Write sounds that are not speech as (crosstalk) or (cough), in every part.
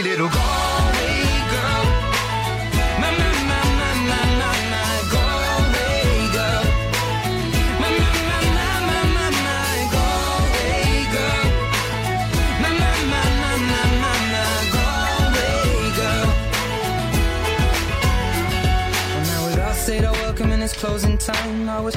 Pretty little Galway girl. My, my, my, my, my, my, my Galway girl. My, my, my, my, my, my, my Galway girl. My, my, my, my, my, my, my Galway girl. When I was all said our welcome in its closing time, I was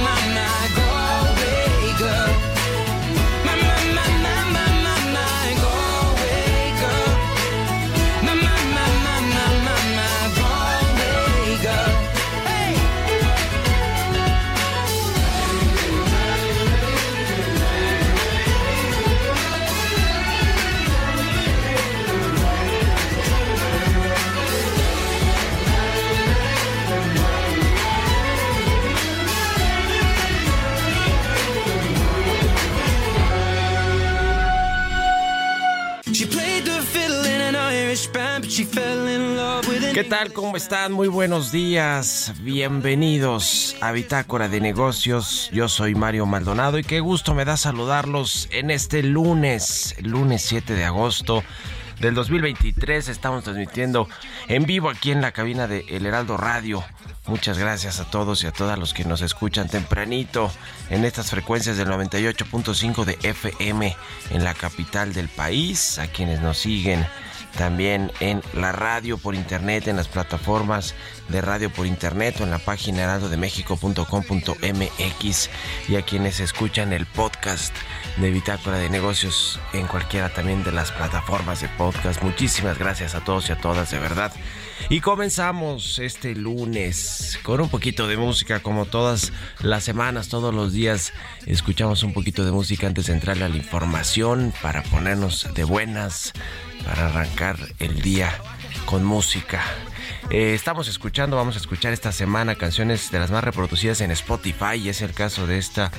¿Qué tal? ¿Cómo están? Muy buenos días. Bienvenidos a Bitácora de Negocios. Yo soy Mario Maldonado y qué gusto me da saludarlos en este lunes, lunes 7 de agosto del 2023. Estamos transmitiendo en vivo aquí en la cabina de El Heraldo Radio. Muchas gracias a todos y a todas los que nos escuchan tempranito en estas frecuencias del 98.5 de FM en la capital del país, a quienes nos siguen también en la radio por internet, en las plataformas de radio por internet o en la página heraldodemexico.com.mx y a quienes escuchan el podcast de Bitácora de Negocios en cualquiera también de las plataformas de podcast. Muchísimas gracias a todos y a todas, de verdad. Y comenzamos este lunes con un poquito de música, como todas las semanas, todos los días. Escuchamos un poquito de música antes de entrarle a la información para ponernos de buenas, para arrancar el día con música. Eh, estamos escuchando, vamos a escuchar esta semana canciones de las más reproducidas en Spotify. Y es el caso de esta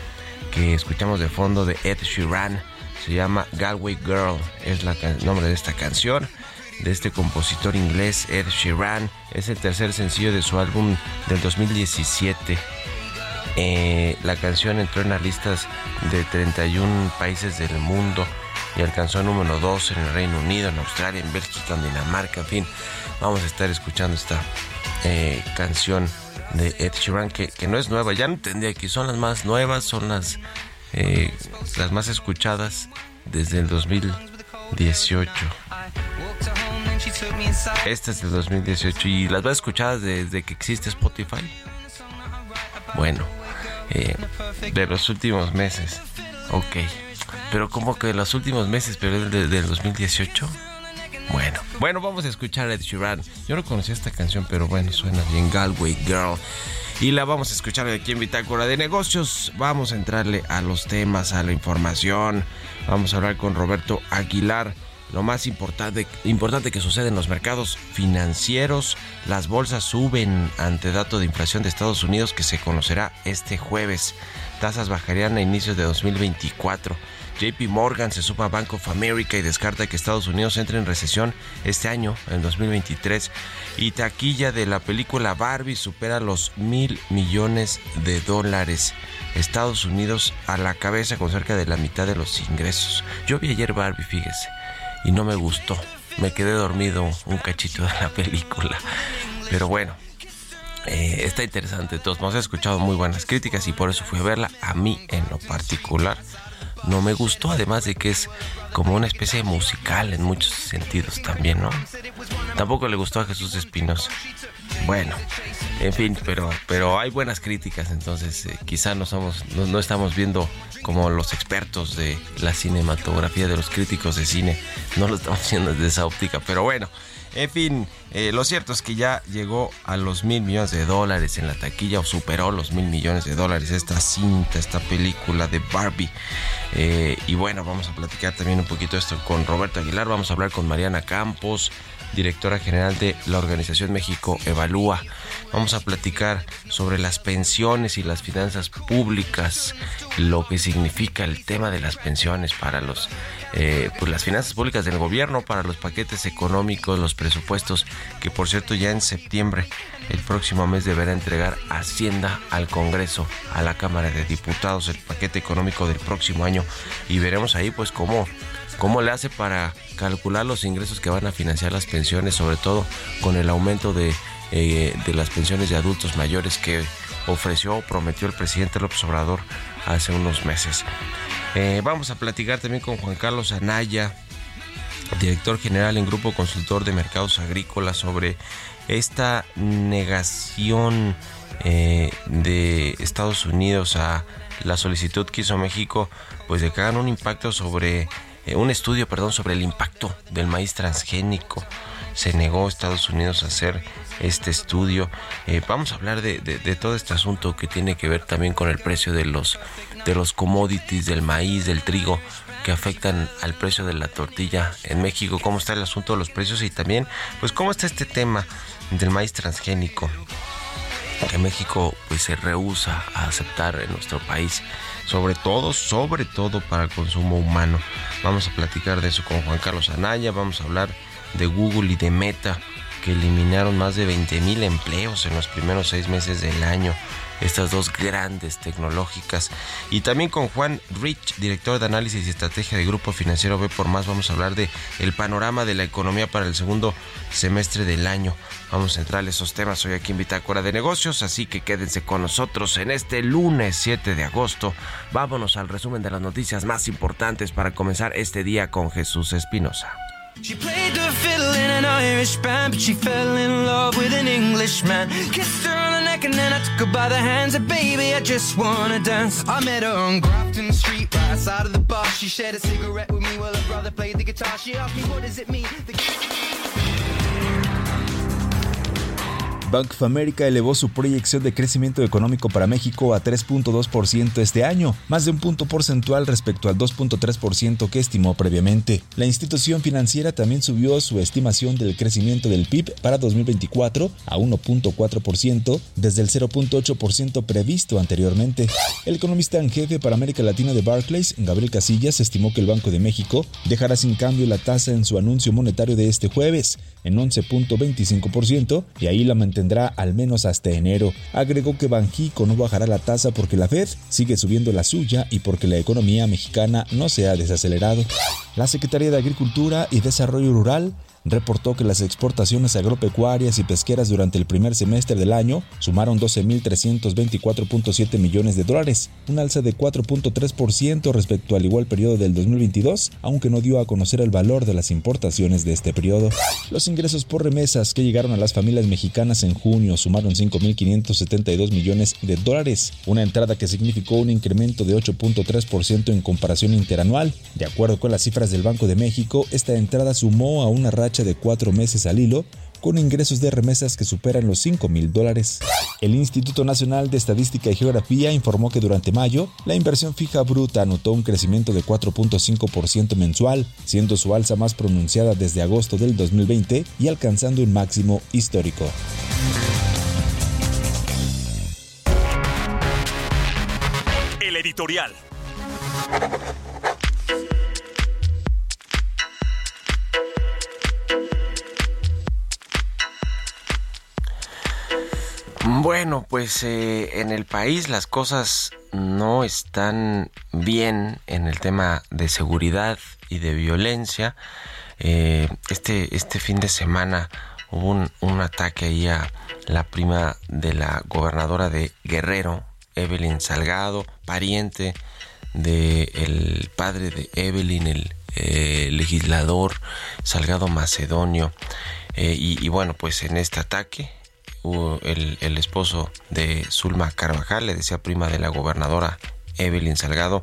que escuchamos de fondo de Ed Sheeran. Se llama Galway Girl, es la nombre de esta canción de este compositor inglés Ed Sheeran. Es el tercer sencillo de su álbum del 2017. Eh, la canción entró en las listas de 31 países del mundo y alcanzó número 2 en el Reino Unido, en Australia, en Bélgica, en Dinamarca, en fin. Vamos a estar escuchando esta eh, canción de Ed Sheeran que, que no es nueva, ya no tendría que son las más nuevas, son las, eh, las más escuchadas desde el 2018. Esta es del 2018 y las más escuchadas desde que existe Spotify. Bueno, eh, de los últimos meses. Ok. Pero como que de los últimos meses, pero es de- del 2018. Bueno, bueno, vamos a escuchar a Ed Sheeran. Yo no conocía esta canción, pero bueno, suena bien Galway Girl. Y la vamos a escuchar aquí en Bitácora de Negocios. Vamos a entrarle a los temas, a la información. Vamos a hablar con Roberto Aguilar. Lo más importante, importante que sucede en los mercados financieros. Las bolsas suben ante dato de inflación de Estados Unidos que se conocerá este jueves. tasas bajarían a inicios de 2024. JP Morgan se suma a Bank of America y descarta que Estados Unidos entre en recesión este año, en 2023. Y taquilla de la película Barbie supera los mil millones de dólares. Estados Unidos a la cabeza con cerca de la mitad de los ingresos. Yo vi ayer Barbie, fíjese, y no me gustó. Me quedé dormido un cachito de la película. Pero bueno, eh, está interesante. Todos hemos escuchado muy buenas críticas y por eso fui a verla. A mí en lo particular no me gustó, además de que es como una especie de musical en muchos sentidos también, ¿no? Tampoco le gustó a Jesús Espinosa. Bueno, en fin, pero, pero hay buenas críticas, entonces eh, quizá no, somos, no, estamos viendo como los expertos de la cinematografía, de los críticos de cine, no lo estamos (laughs) haciendo desde esa óptica, pero bueno. En fin, eh, lo cierto es que ya llegó a los mil millones de dólares en la taquilla o superó los mil millones de dólares esta cinta, esta película de Barbie. Eh, y bueno, vamos a platicar también un poquito esto con Roberto Aguilar, vamos a hablar con Mariana Campos, directora general de la Organización México Evalúa. Vamos a platicar sobre las pensiones y las finanzas públicas, lo que significa el tema de las pensiones para los, eh, pues las finanzas públicas del gobierno, para los paquetes económicos, los presupuestos, que por cierto ya en septiembre, el próximo mes deberá entregar Hacienda al Congreso, a la Cámara de Diputados, el paquete económico del próximo año y veremos ahí pues cómo cómo le hace para calcular los ingresos que van a financiar las pensiones, sobre todo con el aumento de, eh, las pensiones de adultos mayores que ofreció o prometió el presidente López Obrador hace unos meses. Eh, vamos a platicar también con Juan Carlos Anaya, director general en Grupo Consultor de Mercados Agrícolas, sobre esta negación eh, de Estados Unidos a la solicitud que hizo México, pues de que hagan un impacto sobre eh, un estudio, perdón, sobre el impacto del maíz transgénico. Se negó Estados Unidos a hacer este estudio. Eh, vamos a hablar de, todo este asunto que tiene que ver también con el precio de los, de los commodities, del maíz, del trigo, que afectan al precio de la tortilla en México. Cómo está el asunto de los precios y también, pues, cómo está este tema del maíz transgénico que México pues se rehúsa a aceptar en nuestro país sobre todo, sobre todo para el consumo humano. Vamos a platicar de eso con Juan Carlos Anaya, vamos a hablar de Google y de Meta, que eliminaron más de 20 mil empleos en los primeros seis meses del año estas dos grandes tecnológicas. Y también con Juan Rich, director de análisis y estrategia de Grupo Financiero B por Más, vamos a hablar de el panorama de la economía para el segundo semestre del año. Vamos a entrar a esos temas hoy aquí en Bitácora de Negocios, así que quédense con nosotros en este lunes 7 de agosto. Vámonos al resumen de las noticias más importantes para comenzar este día con Jesús Espinosa. She played the fiddle in an Irish band, but she fell in love with an Englishman. Kissed her on the neck and then I took her by the hands. And baby, I just wanna dance. I met her on Grafton Street, right outside of the bar. She shared a cigarette with me while her brother played the guitar. She asked me, what does it mean? The Bank of America elevó su proyección de crecimiento económico para México a 3.2% este año, más de un punto porcentual respecto al 2.3% que estimó previamente. La institución financiera también subió su estimación del crecimiento del PIB para 2024 a 1.4% desde el 0.8% previsto anteriormente. El economista en jefe para América Latina de Barclays, Gabriel Casillas, estimó que el Banco de México dejará sin cambio la tasa en su anuncio monetario de este jueves en 11.25% y ahí la mantendrá tendrá al menos hasta enero. Agregó que Banjico no bajará la tasa porque la Fed sigue subiendo la suya y porque la economía mexicana no se ha desacelerado. La Secretaría de Agricultura y Desarrollo Rural reportó que las exportaciones agropecuarias y pesqueras durante el primer semestre del año sumaron 12.324.7 millones de dólares, un alza de 4.3% respecto al igual periodo del 2022, aunque no dio a conocer el valor de las importaciones de este periodo. Los ingresos por remesas que llegaron a las familias mexicanas en junio sumaron 5.572 millones de dólares, una entrada que significó un incremento de 8.3% en comparación interanual. De acuerdo con las cifras del Banco de México, esta entrada sumó a una racha de cuatro meses al hilo con ingresos de remesas que superan los 5 mil dólares. El Instituto Nacional de Estadística y Geografía informó que durante mayo la inversión fija bruta anotó un crecimiento de 4.5% mensual, siendo su alza más pronunciada desde agosto del 2020 y alcanzando un máximo histórico. editorial. Bueno, pues eh, en el país las cosas no están bien en el tema de seguridad y de violencia. Eh, este, este fin de semana hubo un, ataque ahí a la prima de la gobernadora de Guerrero, Evelyn Salgado, pariente del el padre de Evelyn, el eh, legislador Salgado Macedonio. y, bueno, pues en este ataque el, esposo de Zulma Carvajal, le decía prima de la gobernadora Evelyn Salgado,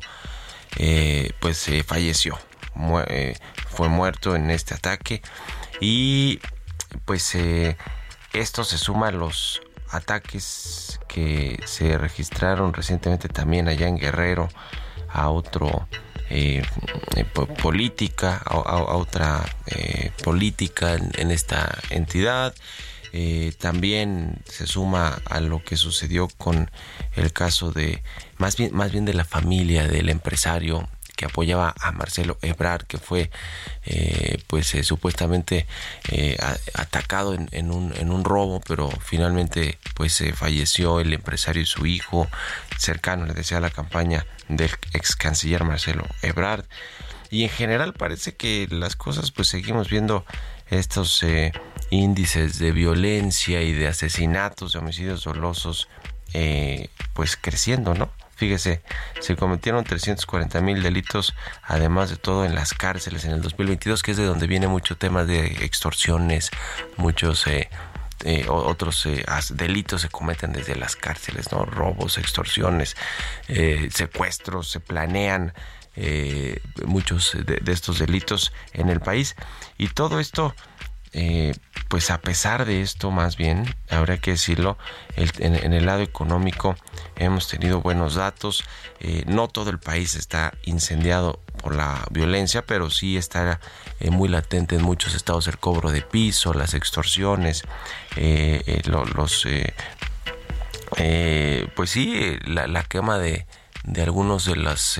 eh, pues eh, falleció, eh, fue muerto en este ataque y pues esto se suma a los ataques que se registraron recientemente también allá en Guerrero a otro política a, otra política en, esta entidad eh, también se suma a lo que sucedió con el caso de, más bien, más bien de la familia del empresario que apoyaba a Marcelo Ebrard, que fue eh, pues eh, supuestamente atacado en, un, en un robo, pero finalmente pues falleció el empresario y su hijo cercano, le decía la campaña del ex canciller Marcelo Ebrard. Y en general parece que las cosas pues seguimos viendo estos índices de violencia y de asesinatos, de homicidios dolosos, eh, pues creciendo, ¿no? Fíjese, se cometieron 340 mil delitos, además de todo en las cárceles en el 2022, que es de donde viene mucho tema de extorsiones, muchos eh, eh, otros delitos se cometen desde las cárceles, ¿no? Robos, extorsiones, secuestros, se planean muchos de, estos delitos en el país. Y todo esto eh, pues a pesar de esto, más bien, habría que decirlo, en, el lado económico hemos tenido buenos datos. Eh, no todo el país está incendiado por la violencia, pero sí está eh, muy latente en muchos estados el cobro de piso, las extorsiones, los... pues sí, la, quema de, de algunos de las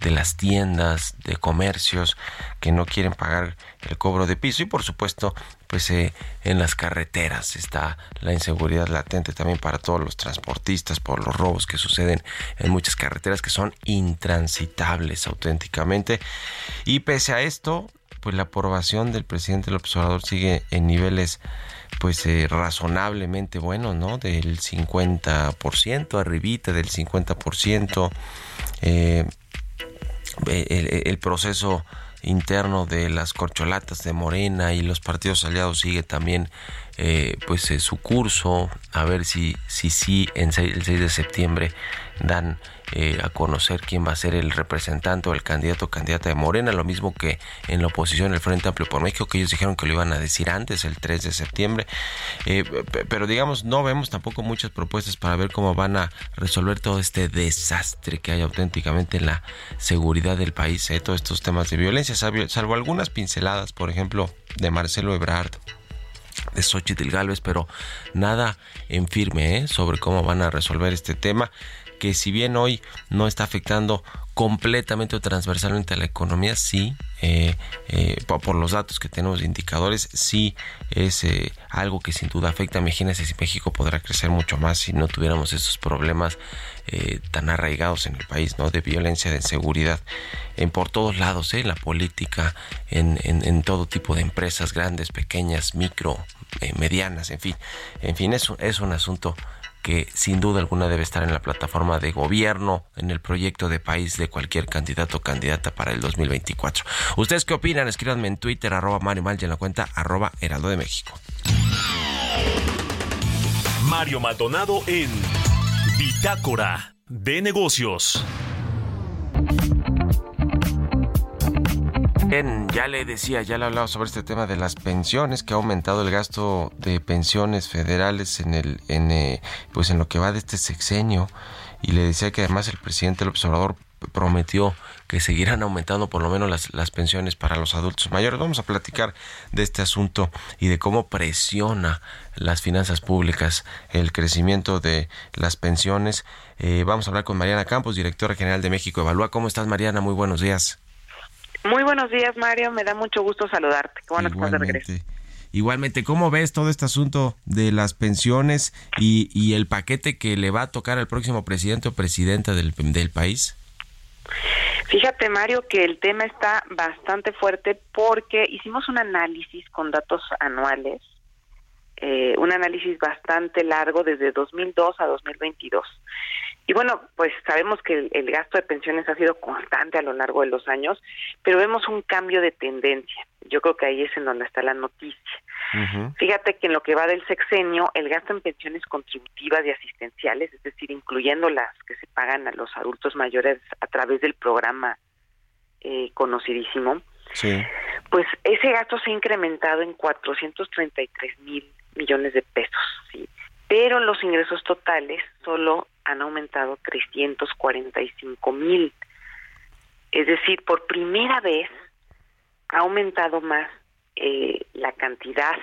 de las tiendas, de comercios que no quieren pagar el cobro de piso y por supuesto pues eh, en las carreteras está la inseguridad latente también para todos los transportistas por los robos que suceden en muchas carreteras que son intransitables auténticamente y pese a esto pues la aprobación del presidente del observador sigue en niveles pues eh, razonablemente buenos, ¿no? Del 50%, arribita del 50%. Eh, el, proceso interno de las corcholatas de Morena y los partidos aliados sigue también eh, pues eh, su curso a ver si si sí en el 6 de septiembre dan eh, a conocer quién va a ser el representante o el candidato o candidata de Morena, lo mismo que en la oposición el Frente Amplio por México, que ellos dijeron que lo iban a decir antes, el 3 de septiembre. Eh, pero digamos, no vemos tampoco muchas propuestas para ver cómo van a resolver todo este desastre que hay auténticamente en la seguridad del país, eh, todos estos temas de violencia, salvo algunas pinceladas, por ejemplo, de Marcelo Ebrard de Xochitl Galvez, pero nada en firme sobre cómo van a resolver este tema que si bien hoy no está afectando completamente o transversalmente a la economía, sí, eh, eh, por, los datos que tenemos de indicadores, sí es eh, algo que sin duda afecta. Imagínense si México podrá crecer mucho más si no tuviéramos esos problemas tan arraigados en el país, ¿no? De violencia, de inseguridad, en por todos lados, en la política, en, en, todo tipo de empresas, grandes, pequeñas, micro, medianas, en fin. En fin, es, es un asunto que sin duda alguna debe estar en la plataforma de gobierno, en el proyecto de país de cualquier candidato o candidata para el 2024. ¿Ustedes qué opinan? Escríbanme en Twitter, arroba Mario y en la cuenta arroba Heraldo de México. Mario Maldonado en Bitácora de Negocios. Ya le decía, ya le hablaba sobre este tema de las pensiones, que ha aumentado el gasto de pensiones federales en el, en, eh, pues en lo que va de este sexenio. Y le decía que además el presidente del observador prometió que seguirán aumentando por lo menos las, las pensiones para los adultos mayores. Vamos a platicar de este asunto y de cómo presiona las finanzas públicas el crecimiento de las pensiones. Eh, vamos a hablar con Mariana Campos, directora general de México Evalúa. ¿Cómo estás, Mariana? Muy buenos días. Muy buenos días, Mario. Me da mucho gusto saludarte. Qué bueno que estás de regreso. Igualmente, ¿cómo ves todo este asunto de las pensiones y, y, el paquete que le va a tocar al próximo presidente o presidenta del, del país? Fíjate, Mario, que el tema está bastante fuerte porque hicimos un análisis con datos anuales, eh, un análisis bastante largo desde 2002 a 2022. Y bueno, pues sabemos que el, gasto de pensiones ha sido constante a lo largo de los años, pero vemos un cambio de tendencia. Yo creo que ahí es en donde está la noticia. Fíjate que en lo que va del sexenio, el gasto en pensiones contributivas y asistenciales, es decir, incluyendo las que se pagan a los adultos mayores a través del programa eh, conocidísimo, pues ese gasto se ha incrementado en 433 mil millones de pesos, ¿sí? pero los ingresos totales solo han aumentado 345 mil. Es decir, por primera vez ha aumentado más eh, la cantidad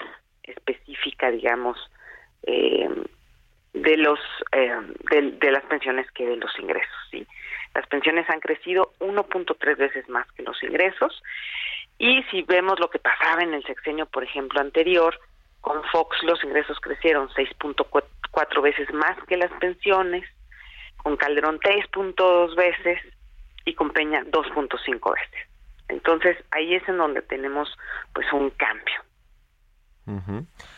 específica, digamos, eh, de los eh, de, las pensiones que de los ingresos. ¿sí? Las pensiones han crecido 1.3 veces más que los ingresos y si vemos lo que pasaba en el sexenio, por ejemplo, anterior, con Fox los ingresos crecieron 6.4 veces más que las pensiones, con Calderón 3.2 veces y con Peña 2.5 veces. Entonces ahí es en donde tenemos pues un cambio.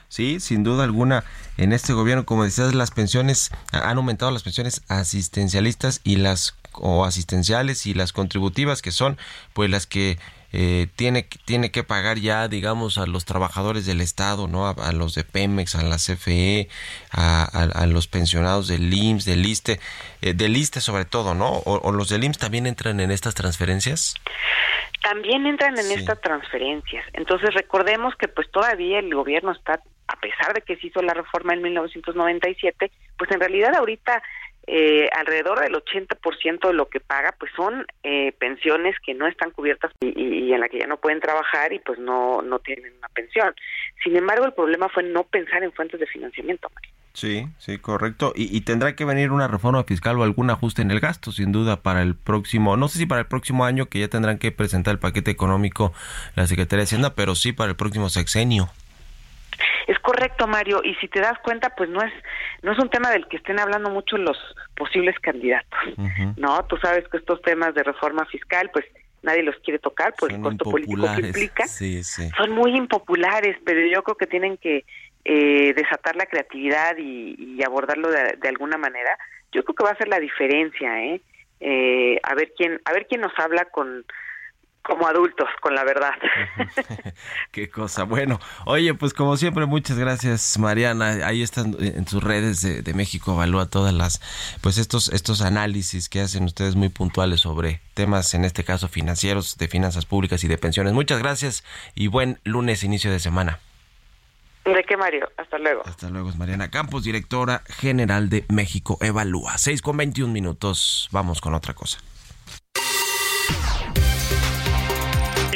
Sí, sin duda alguna, en este gobierno, como decías, las pensiones han aumentado las pensiones asistencialistas y las o asistenciales y las contributivas que son pues las que eh, tiene, tiene que pagar ya, digamos, a los trabajadores del Estado, ¿no? A, los de Pemex, a la CFE, a, los pensionados del IMSS, del ISTE, eh, del ISTE sobre todo, ¿no? O, los del IMSS también entran en estas transferencias? También entran en estas transferencias. Entonces recordemos que pues todavía el gobierno está, a pesar de que se hizo la reforma en 1997, pues en realidad ahorita eh, alrededor del 80% de lo que paga pues son eh, pensiones que no están cubiertas y, en la que ya no pueden trabajar y pues no no tienen una pensión. Sin embargo, el problema fue no pensar en fuentes de financiamiento. Sí, sí, correcto. Y, y, tendrá que venir una reforma fiscal o algún ajuste en el gasto, sin duda, para el próximo, no sé si para el próximo año, que ya tendrán que presentar el paquete económico la Secretaría de Hacienda, pero sí para el próximo sexenio. Es correcto, Mario, y si te das cuenta, pues no es no es un tema del que estén hablando mucho los posibles candidatos, ¿no? Tú sabes que estos temas de reforma fiscal, pues nadie los quiere tocar por el costo político que implica. Son muy impopulares, pero yo creo que tienen que eh, desatar la creatividad y, abordarlo de, de, alguna manera. Yo creo que va a ser la diferencia, ¿eh? ¿eh? a ver quién, a ver quién nos habla con como adultos, con la verdad. (laughs) Qué cosa. Bueno, oye, pues como siempre, muchas gracias, Mariana. Ahí están en sus redes de, México Evalúa todas las, pues estos, estos análisis que hacen ustedes muy puntuales sobre temas, en este caso financieros, de finanzas públicas y de pensiones. Muchas gracias y buen lunes, inicio de semana. ¿De qué, Mario? Hasta luego. Hasta luego, es Mariana Campos, directora general de México Evalúa. 6 con 21 minutos. Vamos con otra cosa.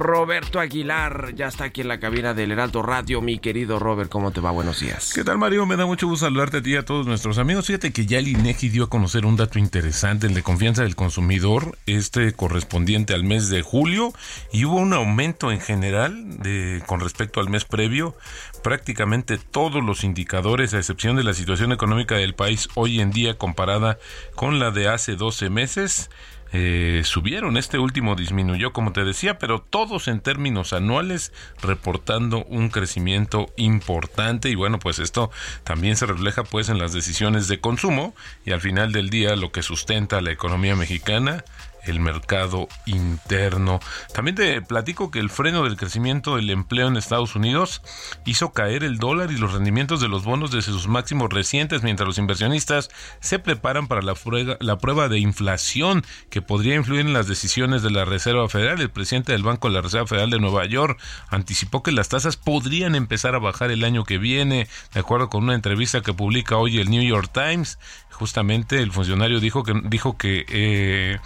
Roberto Aguilar ya está aquí en la cabina del Heraldo Radio. Mi querido Robert, ¿cómo te va? Buenos días. ¿Qué tal, Mario? Me da mucho gusto saludarte a ti y a todos nuestros amigos. Fíjate que ya el INEGI dio a conocer un dato interesante, el de confianza del consumidor, este correspondiente al mes de julio, y hubo un aumento en general de, con respecto al mes previo. Prácticamente todos los indicadores, a excepción de la situación económica del país hoy en día comparada con la de hace 12 meses, eh, subieron. Este último disminuyó, como te decía, pero todos en términos anuales reportando un crecimiento importante y bueno, pues esto también se refleja pues en las decisiones de consumo y al final del día lo que sustenta la economía mexicana el mercado interno. También te platico que el freno del crecimiento del empleo en Estados Unidos hizo caer el dólar y los rendimientos de los bonos desde sus máximos recientes mientras los inversionistas se preparan para la prueba, de inflación que podría influir en las decisiones de la Reserva Federal. El presidente del Banco de la Reserva Federal de Nueva York anticipó que las tasas podrían empezar a bajar el año que viene, de acuerdo con una entrevista que publica hoy el New York Times justamente el funcionario dijo que dijo que eh,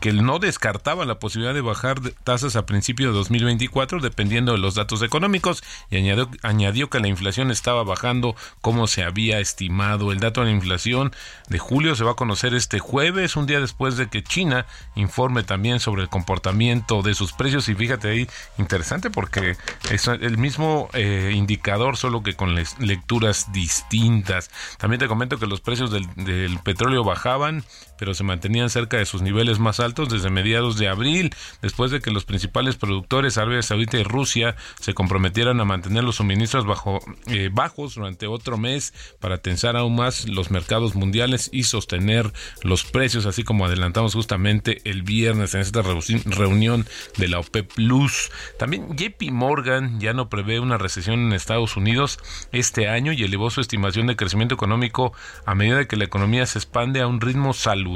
que no descartaba la posibilidad de bajar tasas a principio de 2024 dependiendo de los datos económicos y añadió, añadió que la inflación estaba bajando como se había estimado. El dato de la inflación de julio se va a conocer este jueves, un día después de que China informe también sobre el comportamiento de sus precios y fíjate ahí interesante porque es el mismo eh, indicador solo que con lecturas distintas. También te comento que los precios del el petróleo bajaban, pero se mantenían cerca de sus niveles más altos desde mediados de abril, después de que los principales productores Arabia Saudita y Rusia se comprometieran a mantener los suministros bajo, eh, bajos durante otro mes para tensar aún más los mercados mundiales y sostener los precios, así como adelantamos justamente el viernes en esta reunión de la OPEP Plus. También JP Morgan ya no prevé una recesión en Estados Unidos este año y elevó su estimación de crecimiento económico a medida que la economía se expande a un ritmo saludable.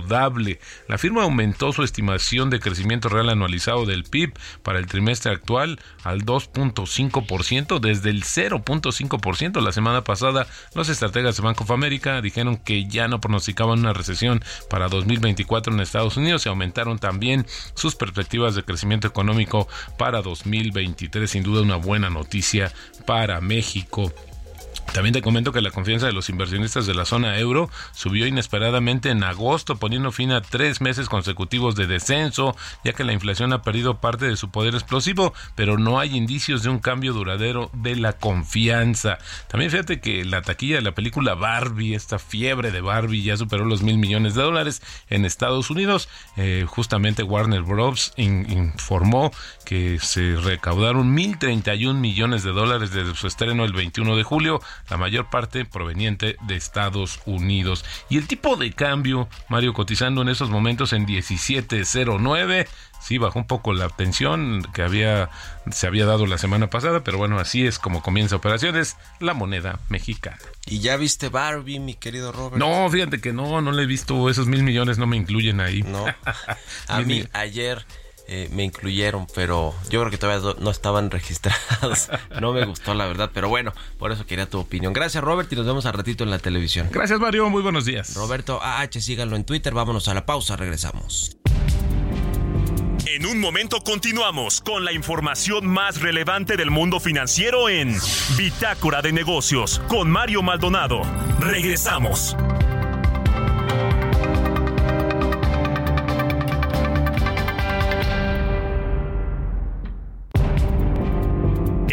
La firma aumentó su estimación de crecimiento real anualizado del PIB para el trimestre actual al 2.5% desde el 0.5% la semana pasada. Los estrategas de Bank of America dijeron que ya no pronosticaban una recesión para 2024 en Estados Unidos y aumentaron también sus perspectivas de crecimiento económico para 2023. Sin duda una buena noticia para México. También te comento que la confianza de los inversionistas de la zona euro subió inesperadamente en agosto, poniendo fin a tres meses consecutivos de descenso, ya que la inflación ha perdido parte de su poder explosivo, pero no hay indicios de un cambio duradero de la confianza. También fíjate que la taquilla de la película Barbie, esta fiebre de Barbie, ya superó los mil millones de dólares en Estados Unidos. Eh, justamente Warner Bros. informó que se recaudaron mil treinta y un millones de dólares desde su estreno el 21 de julio la mayor parte proveniente de Estados Unidos. Y el tipo de cambio, Mario, cotizando en esos momentos en 17.09 sí bajó un poco la tensión que había se había dado la semana pasada, pero bueno, así es como comienza operaciones la moneda mexicana. ¿Y ya viste Barbie, mi querido Robert? No, fíjate que no, no le he visto, esos mil millones no me incluyen ahí. No, (laughs) a mí ayer eh, me incluyeron, pero yo creo que todavía no estaban (laughs) registrados. No me gustó, la verdad, pero bueno, por eso quería tu opinión. Gracias, Robert, y nos vemos al ratito en la televisión. Gracias, Mario, muy buenos días. Roberto AH, síganlo en Twitter, vámonos a la pausa, regresamos. En un momento continuamos con la información más relevante del mundo financiero en Bitácora de Negocios con Mario Maldonado. Regresamos.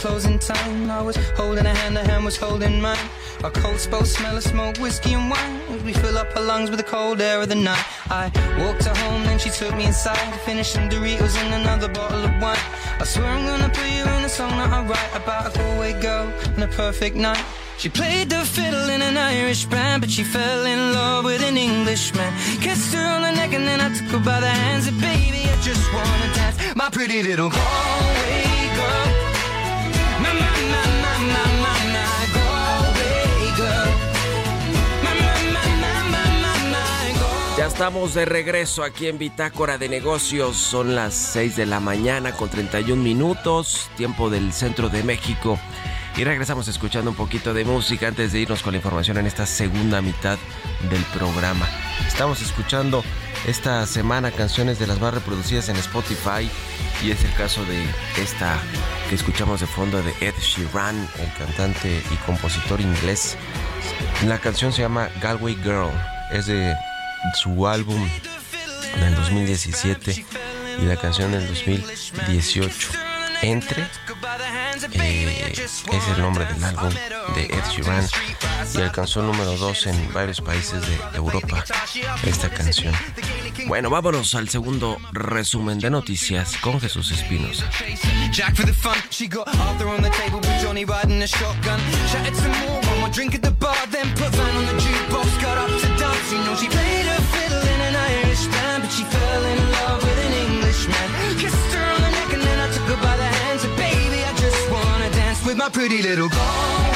Closing time. I was holding a hand, a hand was holding mine. Our coats both smell of smoke, whiskey and wine. We fill up our lungs with the cold air of the night. I walked her home, then she took me inside. to Finished some Doritos and another bottle of wine. I swear I'm gonna put you in a song that I write about a Galway girl and a perfect night. She played the fiddle in an Irish band, but she fell in love with an Englishman. Kissed her on the neck and then I took her by the hands. And baby, I just wanna dance, my pretty little Galway estamos de regreso aquí en Bitácora de Negocios. Son las 6 de la mañana con 31 minutos, tiempo del centro de México. Y regresamos escuchando un poquito de música antes de irnos con la información en esta segunda mitad del programa. Estamos escuchando esta semana canciones de las más reproducidas en Spotify y es el caso de esta que escuchamos de fondo de Ed Sheeran, el cantante y compositor inglés. La canción se llama Galway Girl, es de su álbum del 2017 y la canción del 2018. Entre eh, es el nombre del álbum de Ed Sheeran y alcanzó número 2 en varios países de Europa esta canción. Bueno, vámonos al segundo resumen de noticias con Jesús Espinosa. Pretty little Galway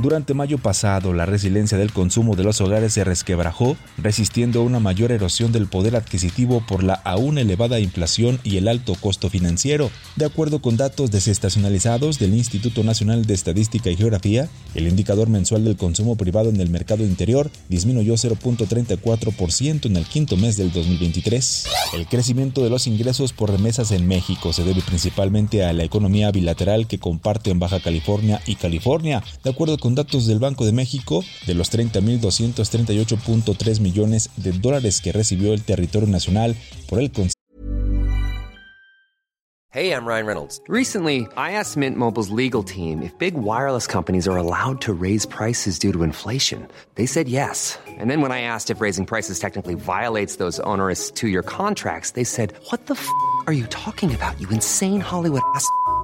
Durante mayo pasado, la resiliencia del consumo de los hogares se resquebrajó, resistiendo una mayor erosión del poder adquisitivo por la aún elevada inflación y el alto costo financiero. De acuerdo con datos desestacionalizados del Instituto Nacional de Estadística y Geografía, el indicador mensual del consumo privado en el mercado interior disminuyó 0.34% en el quinto mes del 2023. El crecimiento de los ingresos por remesas en México se debe principalmente a la economía bilateral que comparten Baja California y California, de acuerdo con datos del Banco de México, de los 30.238.3 millones de dólares que recibió el territorio nacional por el Hey, I'm Ryan Reynolds. Recently, I asked Mint Mobile's legal team if big wireless companies are allowed to raise prices due to inflation. They said yes. And then when I asked if raising prices technically violates those onerous two year contracts, they said, What the f are you talking about, you insane Hollywood ass?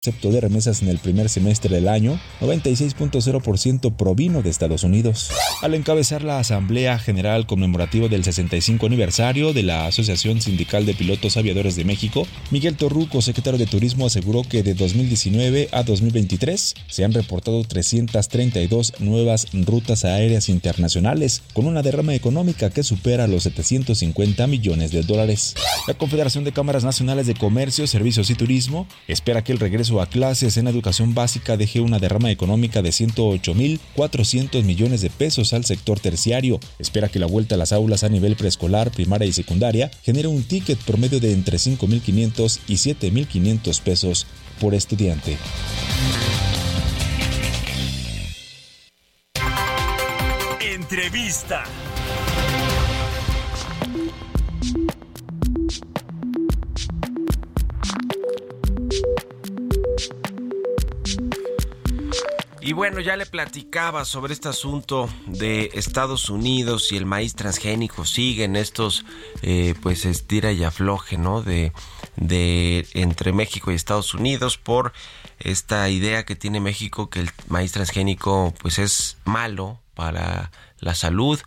concepto de remesas en el primer semestre del año, 96.0% provino de Estados Unidos. Al encabezar la Asamblea General conmemorativa del 65 aniversario de la Asociación Sindical de Pilotos Aviadores de México, Miguel Torruco, secretario de Turismo, aseguró que de 2019 a 2023 se han reportado 332 nuevas rutas aéreas internacionales, con una derrama económica que supera los 750 millones de dólares. La Confederación de Cámaras Nacionales de Comercio, Servicios y Turismo espera que el regreso a clases en educación básica deje una derrama económica de 108.400 millones de pesos al sector terciario. Espera que la vuelta a las aulas a nivel preescolar, primaria y secundaria genere un ticket promedio de entre 5.500 y 7.500 pesos por estudiante. Entrevista. Bueno, ya le platicaba sobre este asunto de Estados Unidos y el maíz transgénico. Siguen estos, eh, pues, estira y afloje, ¿no? De, de entre México y Estados Unidos por esta idea que tiene México que el maíz transgénico, pues, es malo para la salud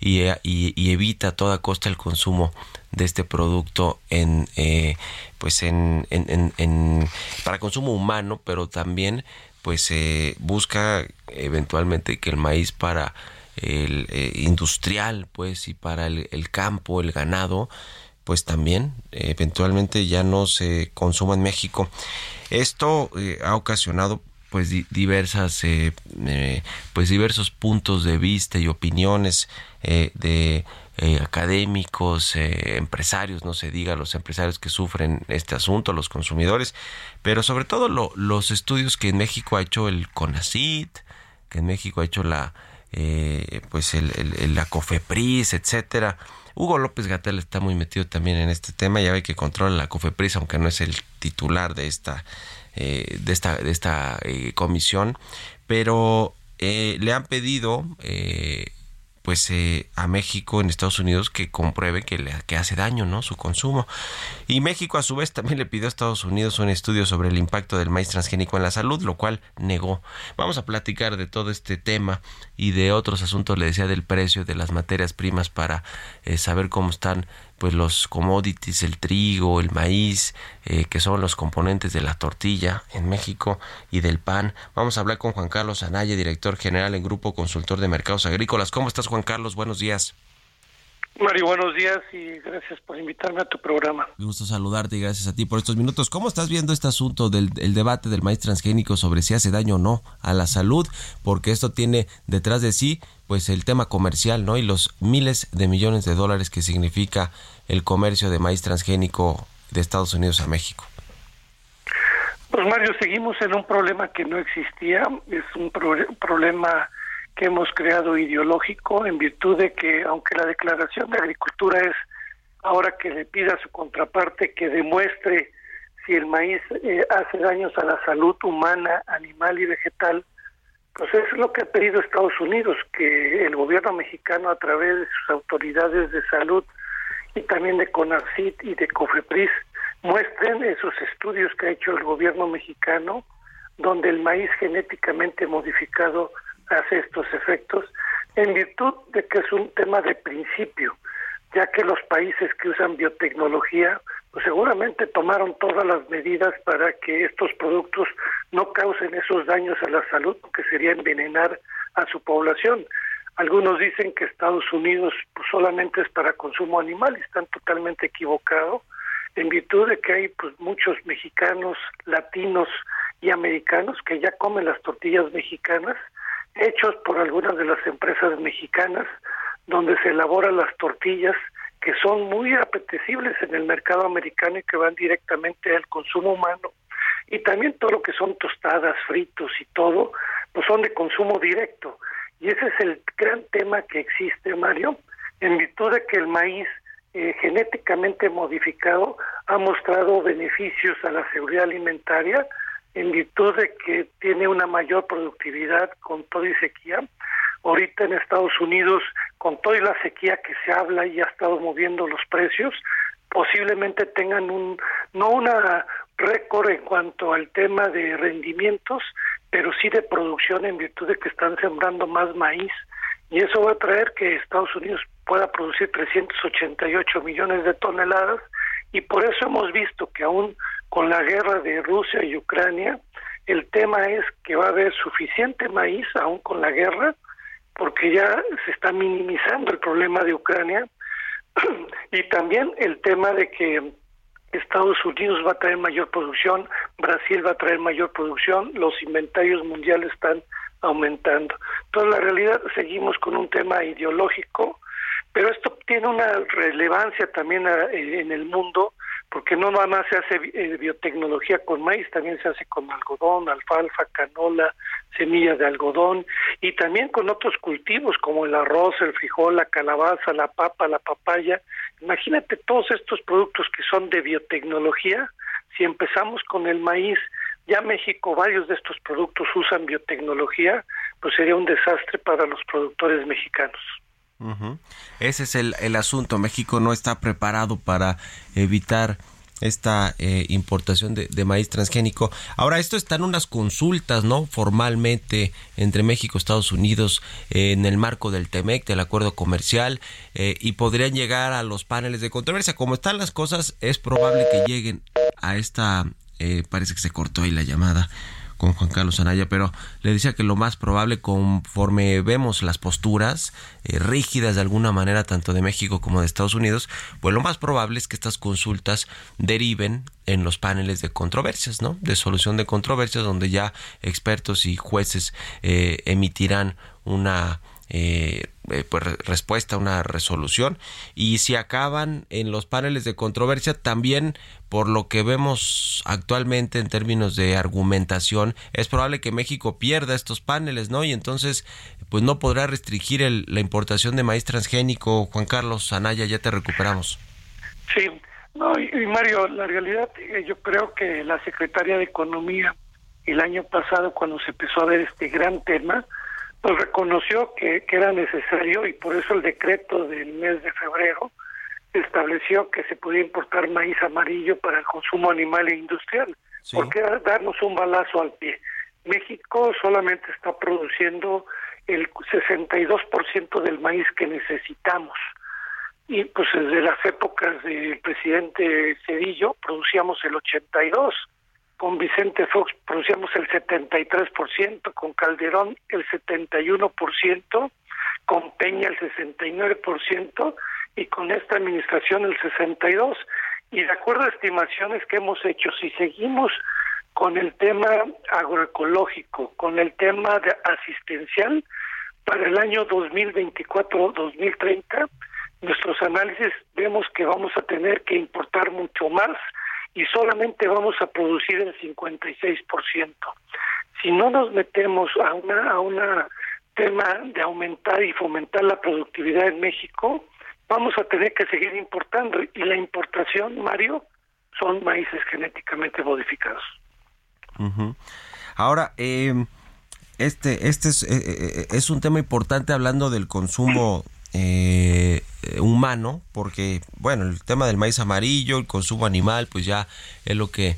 y, y evita a toda costa el consumo de este producto en eh, pues en- en- en- para consumo humano pero también pues eh, busca eventualmente que el maíz para el eh, industrial pues y para el, campo el ganado pues también eventualmente ya no se consuma en México. Esto eh, ha ocasionado pues di- diversas eh, pues diversos puntos de vista y opiniones de eh, académicos eh, empresarios no se diga los empresarios que sufren este asunto los consumidores pero sobre todo lo- los estudios que en México ha hecho el CONACIT que en México ha hecho la eh, pues la COFEPRIS etcétera. Hugo López Gatel está muy metido también en este tema ya ve que controla la COFEPRIS aunque no es el titular de esta eh, de esta, de esta eh, comisión, pero le han pedido pues eh, a México en Estados Unidos que compruebe que le que hace daño no su consumo. Y México a su vez también le pidió a Estados Unidos un estudio sobre el impacto del maíz transgénico en la salud lo cual negó. Vamos a platicar de todo este tema y de otros asuntos le decía del precio de las materias primas para eh, saber cómo están pues los commodities, el trigo, el maíz, eh, que son los componentes de la tortilla en México y del pan. Vamos a hablar con Juan Carlos Anaya, director general en Grupo Consultor de Mercados Agrícolas. ¿Cómo estás, Juan Carlos? Buenos días. Mario, buenos días y gracias por invitarme a tu programa. Me gusta saludarte y gracias a ti por estos minutos. ¿Cómo estás viendo este asunto del debate del maíz transgénico sobre si hace daño o no a la salud? Porque esto tiene detrás de sí pues el tema comercial, ¿no? Y los miles de millones de dólares que significa el comercio de maíz transgénico de Estados Unidos a México. Pues Mario, seguimos en un problema que no existía, es un problema que hemos creado ideológico en virtud de que, aunque la declaración de agricultura es ahora que le pida a su contraparte que demuestre si el maíz eh, hace daños a la salud humana, animal y vegetal, pues es lo que ha pedido Estados Unidos, que el gobierno mexicano a través de sus autoridades de salud y también de CONACYT y de COFEPRIS muestren esos estudios que ha hecho el gobierno mexicano donde el maíz genéticamente modificado hace estos efectos en virtud de que es un tema de principio, ya que los países que usan biotecnología pues seguramente tomaron todas las medidas para que estos productos no causen esos daños a la salud, que sería envenenar a su población. Algunos dicen que Estados Unidos pues, solamente es para consumo animal están totalmente equivocados en virtud de que hay pues muchos mexicanos, latinos y americanos que ya comen las tortillas mexicanas hechos por algunas de las empresas mexicanas, donde se elaboran las tortillas que son muy apetecibles en el mercado americano y que van directamente al consumo humano. Y también todo lo que son tostadas, fritos y todo, pues son de consumo directo. Y ese es el gran tema que existe, Mario, en virtud de que el maíz eh, genéticamente modificado ha mostrado beneficios a la seguridad alimentaria, en virtud de que tiene una mayor productividad con todo y sequía. Ahorita en Estados Unidos, con toda la sequía que se habla y ha estado moviendo los precios, posiblemente tengan un, no una récord en cuanto al tema de rendimientos, pero sí de producción en virtud de que están sembrando más maíz. Y eso va a traer que Estados Unidos pueda producir 388 millones de toneladas y por eso hemos visto que aún con la guerra de Rusia y Ucrania, el tema es que va a haber suficiente maíz aún con la guerra, porque ya se está minimizando el problema de Ucrania, (clears throat) y también el tema de que Estados Unidos va a traer mayor producción, Brasil va a traer mayor producción, los inventarios mundiales están aumentando. Entonces, la realidad, seguimos con un tema ideológico, pero esto tiene una relevancia también en el mundo porque no nada más se hace eh, biotecnología con maíz, también se hace con algodón, alfalfa, canola, semillas de algodón y también con otros cultivos como el arroz, el frijol, la calabaza, la papa, la papaya. Imagínate todos estos productos que son de biotecnología. Si empezamos con el maíz, ya México varios de estos productos usan biotecnología, pues sería un desastre para los productores mexicanos. Ese es el, el, asunto. México no está preparado para evitar esta eh, importación de, maíz transgénico. Ahora, esto está en unas consultas, ¿no? Formalmente entre México y Estados Unidos eh, en el marco del TEMEC, del acuerdo comercial, eh, y podrían llegar a los paneles de controversia. Como están las cosas, es probable que lleguen a esta, parece que se cortó ahí la llamada con Juan Carlos Anaya, pero le decía que lo más probable, conforme vemos las posturas eh, rígidas de alguna manera, tanto de México como de Estados Unidos, pues lo más probable es que estas consultas deriven en los paneles de controversias, ¿no? De solución de controversias, donde ya expertos y jueces eh, emitirán una eh, eh, pues, respuesta, una resolución. Y si acaban en los paneles de controversia, también por lo que vemos actualmente en términos de argumentación, es probable que México pierda estos paneles, ¿no? Y entonces, pues no podrá restringir la importación de maíz transgénico. Juan Carlos Anaya, ya te recuperamos. Sí, no, y, Mario, la realidad, eh, yo creo que la secretaria de Economía el año pasado, cuando se empezó a ver este gran tema, pues reconoció que, que era necesario y por eso el decreto del mes de febrero estableció que se podía importar maíz amarillo para el consumo animal e industrial, porque era darnos un balazo al pie. México solamente está produciendo el 62% del maíz que necesitamos. y pues desde las épocas del presidente Cedillo producíamos el 82, con Vicente Fox producíamos el 73%, con Calderón el 71%, con Peña el 69% y con esta administración el 62%. Y de acuerdo a estimaciones que hemos hecho, si seguimos con el tema agroecológico, con el tema de asistencial, para el año 2024-2030, nuestros análisis vemos que vamos a tener que importar mucho más y solamente vamos a producir el 56%. Si no nos metemos a una a una tema de aumentar y fomentar la productividad en México, vamos a tener que seguir importando y la importación, Mario, son maíces genéticamente modificados. Ahora, eh, este, este es, eh, eh, es, un tema importante hablando del consumo humano, porque, bueno, el tema del maíz amarillo, el consumo animal, pues ya es lo que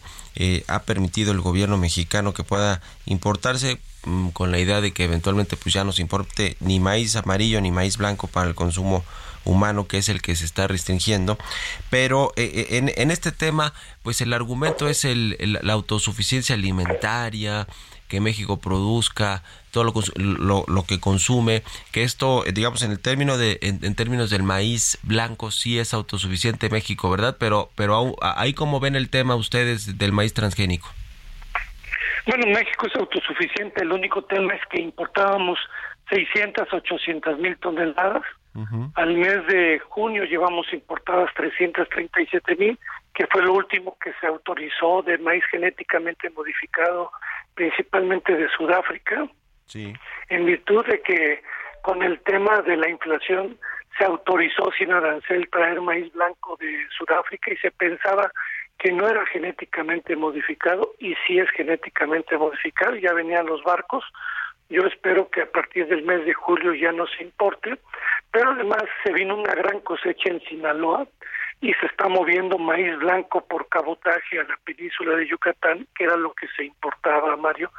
ha permitido el gobierno mexicano que pueda importarse mm, con la idea de que eventualmente pues ya no se importe ni maíz amarillo ni maíz blanco para el consumo humano que es el que se está restringiendo. Pero en, en, este tema pues el argumento es el, la autosuficiencia alimentaria que México produzca todo lo, lo, que consume, que esto, eh, digamos, en el término de, en, términos del maíz blanco sí es autosuficiente México, ¿verdad? Pero, pero ahí como ven el tema ustedes del maíz transgénico. Bueno, México es autosuficiente, el único tema es que importábamos 600, 800 mil toneladas. Al mes de junio llevamos importadas 337 mil, que fue lo último que se autorizó de maíz genéticamente modificado principalmente de Sudáfrica, sí. en virtud de que con el tema de la inflación se autorizó sin arancel traer maíz blanco de Sudáfrica y se pensaba que no era genéticamente modificado y sí es genéticamente modificado, ya venían los barcos, yo espero que a partir del mes de julio ya no se importe, pero además se vino una gran cosecha en Sinaloa, y se está moviendo maíz blanco por cabotaje a la península de Yucatán, que era lo que se importaba, Mario.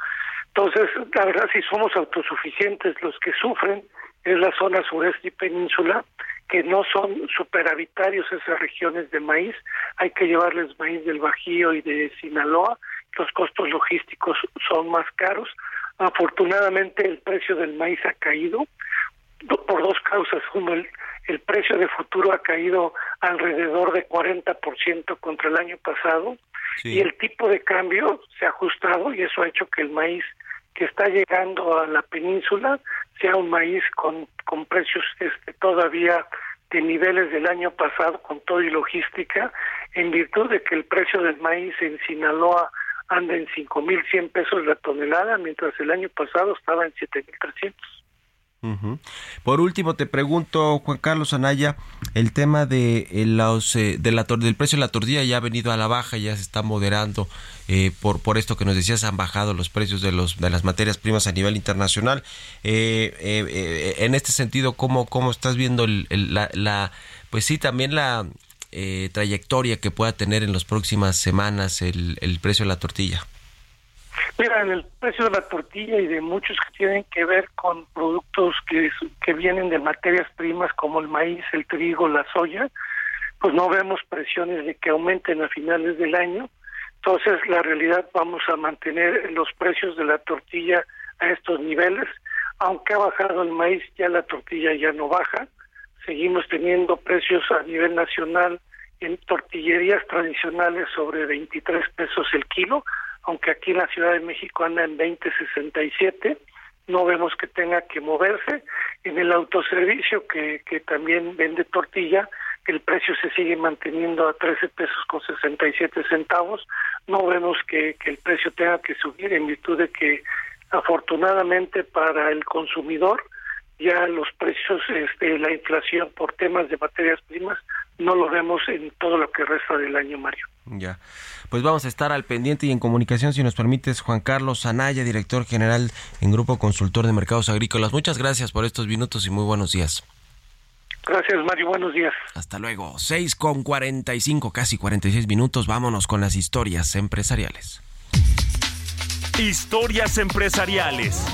Entonces, la verdad, si somos autosuficientes, los que sufren es la zona sureste y península, que no son superhabitarios esas regiones de maíz, hay que llevarles maíz del Bajío y de Sinaloa, los costos logísticos son más caros. Afortunadamente el precio del maíz ha caído por dos causas. Uno, el, el precio de futuro ha caído alrededor de 40% contra el año pasado y el tipo de cambio se ha ajustado y eso ha hecho que el maíz que está llegando a la península sea un maíz con, con precios este, todavía de niveles del año pasado con todo y logística en virtud de que el precio del maíz en Sinaloa anda en 5.100 pesos la tonelada mientras el año pasado estaba en 7.300. Por último, te pregunto, Juan Carlos Anaya, el tema de eh, los eh, de la, del precio de la tortilla ya ha venido a la baja, ya se está moderando eh, por por esto que nos decías, han bajado los precios de los de las materias primas a nivel internacional. en este sentido, ¿cómo cómo estás viendo la, la, pues sí también la trayectoria que pueda tener en las próximas semanas el, el precio de la tortilla? Mira, en el precio de la tortilla y de muchos que tienen que ver con productos que, que vienen de materias primas como el maíz, el trigo, la soya, pues no vemos presiones de que aumenten a finales del año. Entonces, la realidad vamos a mantener los precios de la tortilla a estos niveles. Aunque ha bajado el maíz, ya la tortilla ya no baja. Seguimos teniendo precios a nivel nacional en tortillerías tradicionales sobre 23 pesos el kilo, aunque aquí en la Ciudad de México anda en 2067, no vemos que tenga que moverse. En el autoservicio, que, que también vende tortilla, el precio se sigue manteniendo a 13 pesos con 67 centavos. No vemos que, que el precio tenga que subir en virtud de que afortunadamente para el consumidor ya los precios, este, la inflación por temas de materias primas, no lo vemos en todo lo que resta del año, Mario. Ya pues vamos a estar al pendiente y en comunicación, si nos permites, Juan Carlos Anaya, director general en Grupo Consultor de Mercados Agrícolas. Muchas gracias por estos minutos y muy buenos días. Gracias, Mario. Buenos días. Hasta luego. 6 con 45, casi 46 minutos. Vámonos con las historias empresariales. Historias empresariales.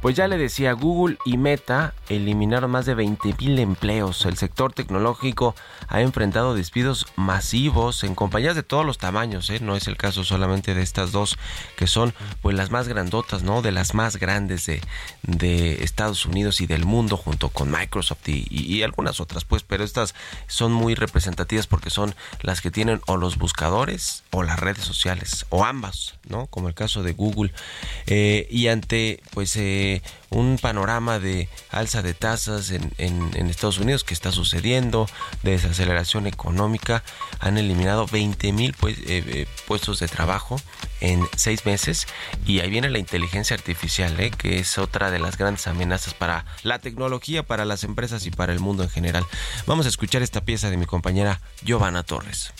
Pues ya le decía, Google y Meta eliminaron más de 20 mil empleos. El sector tecnológico ha enfrentado despidos masivos en compañías de todos los tamaños. ¿eh? No es el caso solamente de estas dos que son pues las más grandotas, ¿no? De las más grandes de, de Estados Unidos y del mundo junto con Microsoft y, y algunas otras, pues, pero estas son muy representativas porque son las que tienen o los buscadores o las redes sociales o ambas, ¿no? Como el caso de Google. Eh, y ante, pues, eh, un panorama de alza de tasas en, Estados Unidos que está sucediendo, de desaceleración económica, han eliminado 20 mil pues, eh, eh, puestos de trabajo en seis meses y ahí viene la inteligencia artificial, ¿eh? que es otra de las grandes amenazas para la tecnología, para las empresas y para el mundo en general. Vamos a escuchar esta pieza de mi compañera Giovanna Torres.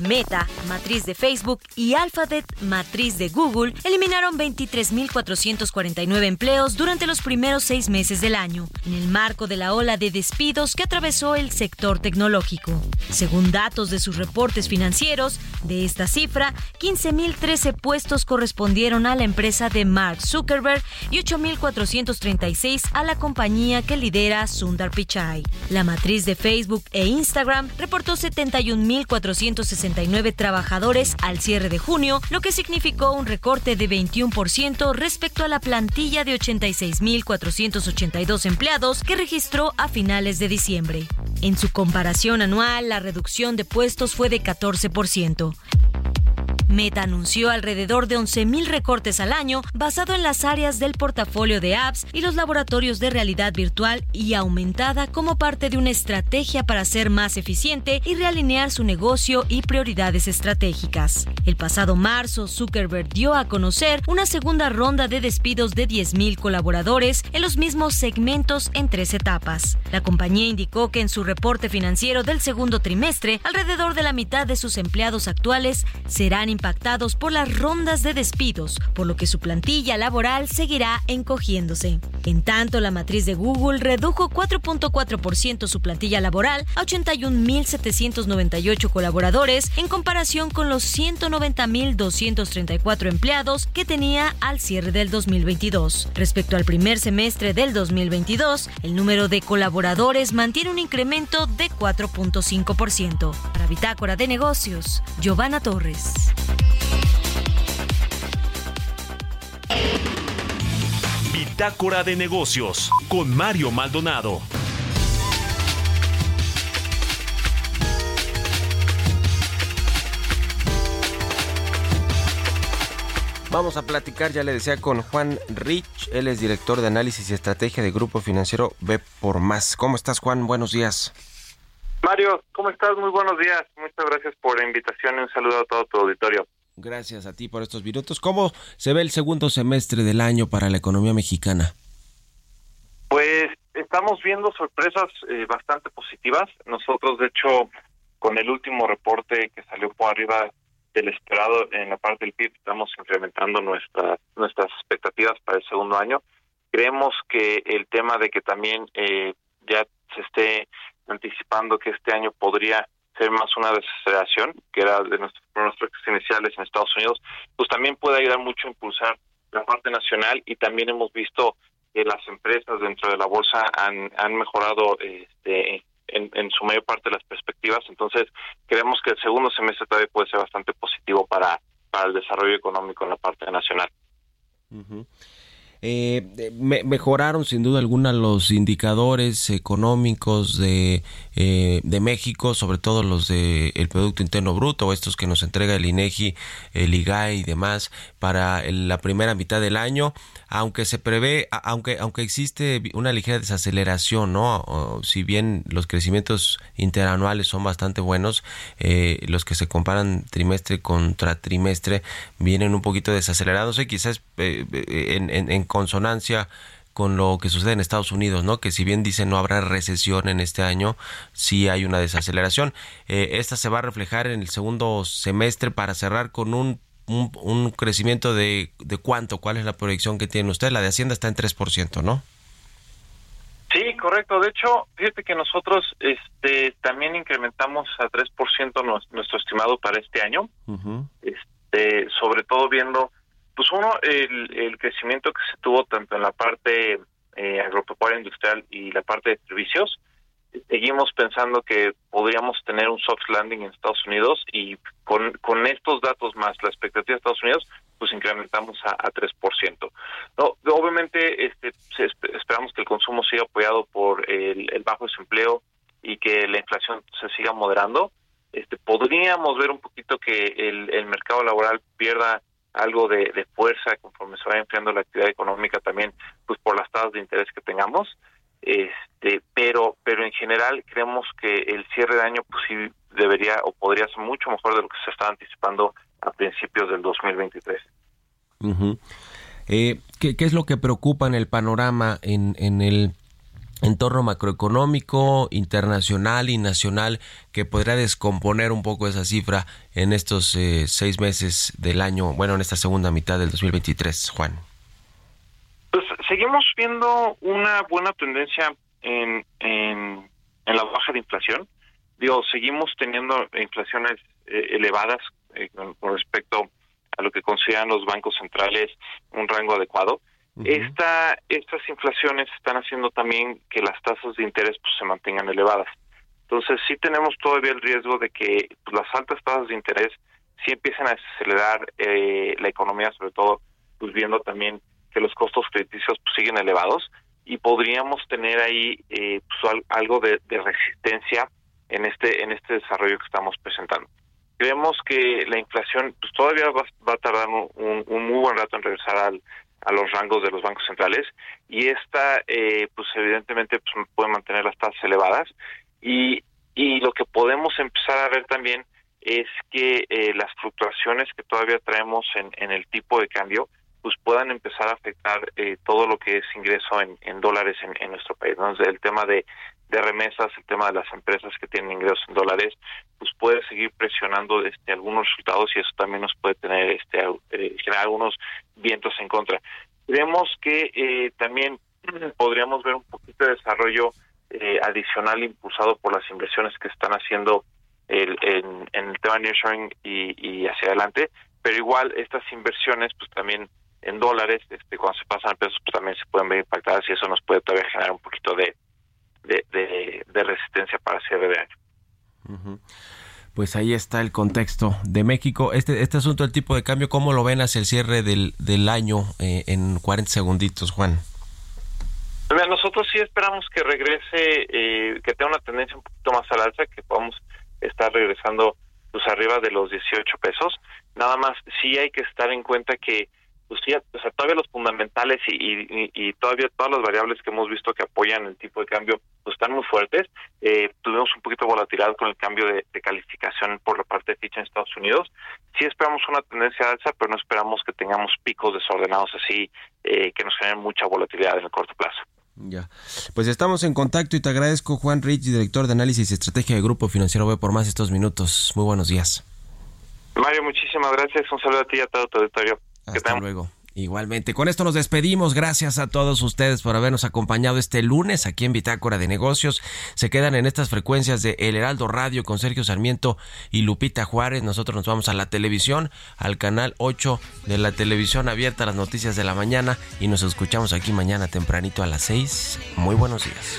Meta, matriz de Facebook, y Alphabet, matriz de Google, eliminaron 23.449 empleos durante los primeros seis meses del año, en el marco de la ola de despidos que atravesó el sector tecnológico. Según datos de sus reportes financieros, de esta cifra, 15.013 puestos correspondieron a la empresa de Mark Zuckerberg y 8.436 a la compañía que lidera Sundar Pichai. La matriz de Facebook e Instagram reportó 71 1.469 trabajadores al cierre de junio, lo que significó un recorte de 21% respecto a la plantilla de 86.482 empleados que registró a finales de diciembre. En su comparación anual, la reducción de puestos fue de 14%. Meta anunció alrededor de 11.000 recortes al año basado en las áreas del portafolio de apps y los laboratorios de realidad virtual y aumentada como parte de una estrategia para ser más eficiente y realinear su negocio y prioridades estratégicas. El pasado marzo, Zuckerberg dio a conocer una segunda ronda de despidos de 10.000 colaboradores en los mismos segmentos en tres etapas. La compañía indicó que en su reporte financiero del segundo trimestre, alrededor de la mitad de sus empleados actuales serán impactados por las rondas de despidos, por lo que su plantilla laboral seguirá encogiéndose. En tanto, la matriz de Google redujo 4.4% su plantilla laboral a 81.798 colaboradores en comparación con los 190.234 empleados que tenía al cierre del 2022. Respecto al primer semestre del 2022, el número de colaboradores mantiene un incremento de 4.5%. Para Bitácora de Negocios, Giovanna Torres. Bitácora de negocios con Mario Maldonado. Vamos a platicar, ya le decía, con Juan Rich. Él es director de análisis y estrategia de Grupo Financiero B por Más. ¿Cómo estás, Juan? Buenos días. Mario, ¿cómo estás? Muy buenos días. Muchas gracias por la invitación y un saludo a todo tu auditorio. Gracias a ti por estos minutos. ¿Cómo se ve el segundo semestre del año para la economía mexicana? Pues estamos viendo sorpresas eh, bastante positivas. Nosotros, de hecho, con el último reporte que salió por arriba del esperado en la parte del PIB, estamos incrementando nuestra, nuestras expectativas para el segundo año. Creemos que el tema de que también eh, ya se esté anticipando que este año podría ser más una desaceleración, que era de nuestros pronósticos iniciales en Estados Unidos, pues también puede ayudar mucho a impulsar la parte nacional y también hemos visto que las empresas dentro de la bolsa han, mejorado este, en, su mayor parte las perspectivas. Entonces, creemos que el segundo semestre todavía puede ser bastante positivo para, para el desarrollo económico en la parte nacional. Eh, mejoraron sin duda alguna los indicadores económicos de, eh, de México, sobre todo los del el Producto Interno Bruto, estos que nos entrega el INEGI, el IGAI y demás, para la primera mitad del año aunque se prevé, aunque, aunque existe una ligera desaceleración, ¿no? si bien los crecimientos interanuales son bastante buenos, eh, los que se comparan trimestre contra trimestre vienen un poquito desacelerados y quizás en, consonancia con lo que sucede en Estados Unidos, ¿no? Que si bien dicen no habrá recesión en este año, sí hay una desaceleración. Eh, esta se va a reflejar en el segundo semestre para cerrar con un un, crecimiento de, de cuánto, cuál es la proyección que tiene usted. La de Hacienda está en 3%, ¿no? Sí, correcto. De hecho, fíjate que nosotros este, también incrementamos a 3% nuestro estimado para este año, este, sobre todo viendo Pues uno, el, crecimiento que se tuvo tanto en la parte eh, agropecuaria industrial y la parte de servicios, seguimos pensando que podríamos tener un soft landing en Estados Unidos y con, estos datos más la expectativa de Estados Unidos, pues incrementamos a, a 3%. No, obviamente este, esperamos que el consumo siga apoyado por el, bajo desempleo y que la inflación se siga moderando. Este, podríamos ver un poquito que el mercado laboral pierda algo de, de, fuerza conforme se va enfriando la actividad económica también, pues por las tasas de interés que tengamos este pero pero en general creemos que el cierre de año pues sí debería o podría ser mucho mejor de lo que se estaba anticipando a principios del 2023. eh, ¿qué, es lo que preocupa en el panorama en, en el entorno macroeconómico, internacional y nacional que podría descomponer un poco esa cifra en estos eh, seis meses del año, bueno, en esta segunda mitad del 2023, Juan? seguimos viendo una buena tendencia en, en, la baja de inflación. Digo, seguimos teniendo inflaciones eh, elevadas eh, con, respecto a lo que consideran los bancos centrales un rango adecuado. Esta, estas inflaciones están haciendo también que las tasas de interés pues, se mantengan elevadas. Entonces sí tenemos todavía el riesgo de que pues, las altas tasas de interés sí empiecen a acelerar eh, la economía, sobre todo pues viendo también que los costos crediticios pues, siguen elevados y podríamos tener ahí eh, pues, algo de, resistencia en este en este desarrollo que estamos presentando. Creemos que la inflación pues, todavía va, a tardar un, muy buen rato en regresar al, a los rangos de los bancos centrales y esta eh, pues evidentemente pues, puede mantener las tasas elevadas y, y lo que podemos empezar a ver también es que eh, las fluctuaciones que todavía traemos en, en el tipo de cambio pues puedan empezar a afectar eh, todo lo que es ingreso en, dólares en, nuestro país. ¿no? el tema de, remesas, el tema de las empresas que tienen ingresos en dólares, pues puede seguir presionando este, algunos resultados y eso también nos puede tener este eh, generar algunos vientos en contra. Creemos que eh, también (clears throat) podríamos ver un poquito de desarrollo adicional impulsado por las inversiones que están haciendo el, en, el tema de nearshoring y, y hacia adelante, pero igual estas inversiones pues también en dólares, este, cuando se pasan a pesos, pues también se pueden ver impactadas y eso nos puede todavía generar un poquito de, de, resistencia para cierre de año. Pues ahí está el contexto de México. Este, este asunto del tipo de cambio, ¿cómo lo ven hacia el cierre del, del año eh, en 40 segunditos, Juan? Pues nosotros sí esperamos que regrese, eh, que tenga una tendencia un poquito más al alza, que podamos estar regresando pues arriba de los 18 pesos. Nada más sí hay que estar en cuenta que pues sí, o sea, todavía los fundamentales y, y, todavía todas las variables que hemos visto que apoyan el tipo de cambio pues están muy fuertes. Eh, tuvimos un poquito de volatilidad con el cambio de, calificación por la parte de ficha en Estados Unidos. Sí esperamos una tendencia alza, pero no esperamos que tengamos picos desordenados así eh, que nos generen mucha volatilidad en el corto plazo. Ya. Pues estamos en contacto y te agradezco, Juan Rich, director de análisis y estrategia de Grupo Financiero B, por más estos minutos. Muy buenos días. Mario, muchísimas gracias. Un saludo a ti y a todo tu auditorio. Hasta luego. Igualmente, con esto nos despedimos. Gracias a todos ustedes por habernos acompañado este lunes aquí en Bitácora de Negocios. Se quedan en estas frecuencias de El Heraldo Radio con Sergio Sarmiento y Lupita Juárez. Nosotros nos vamos a la televisión, al canal 8 de la televisión abierta, las noticias de la mañana y nos escuchamos aquí mañana tempranito a las 6. Muy buenos días.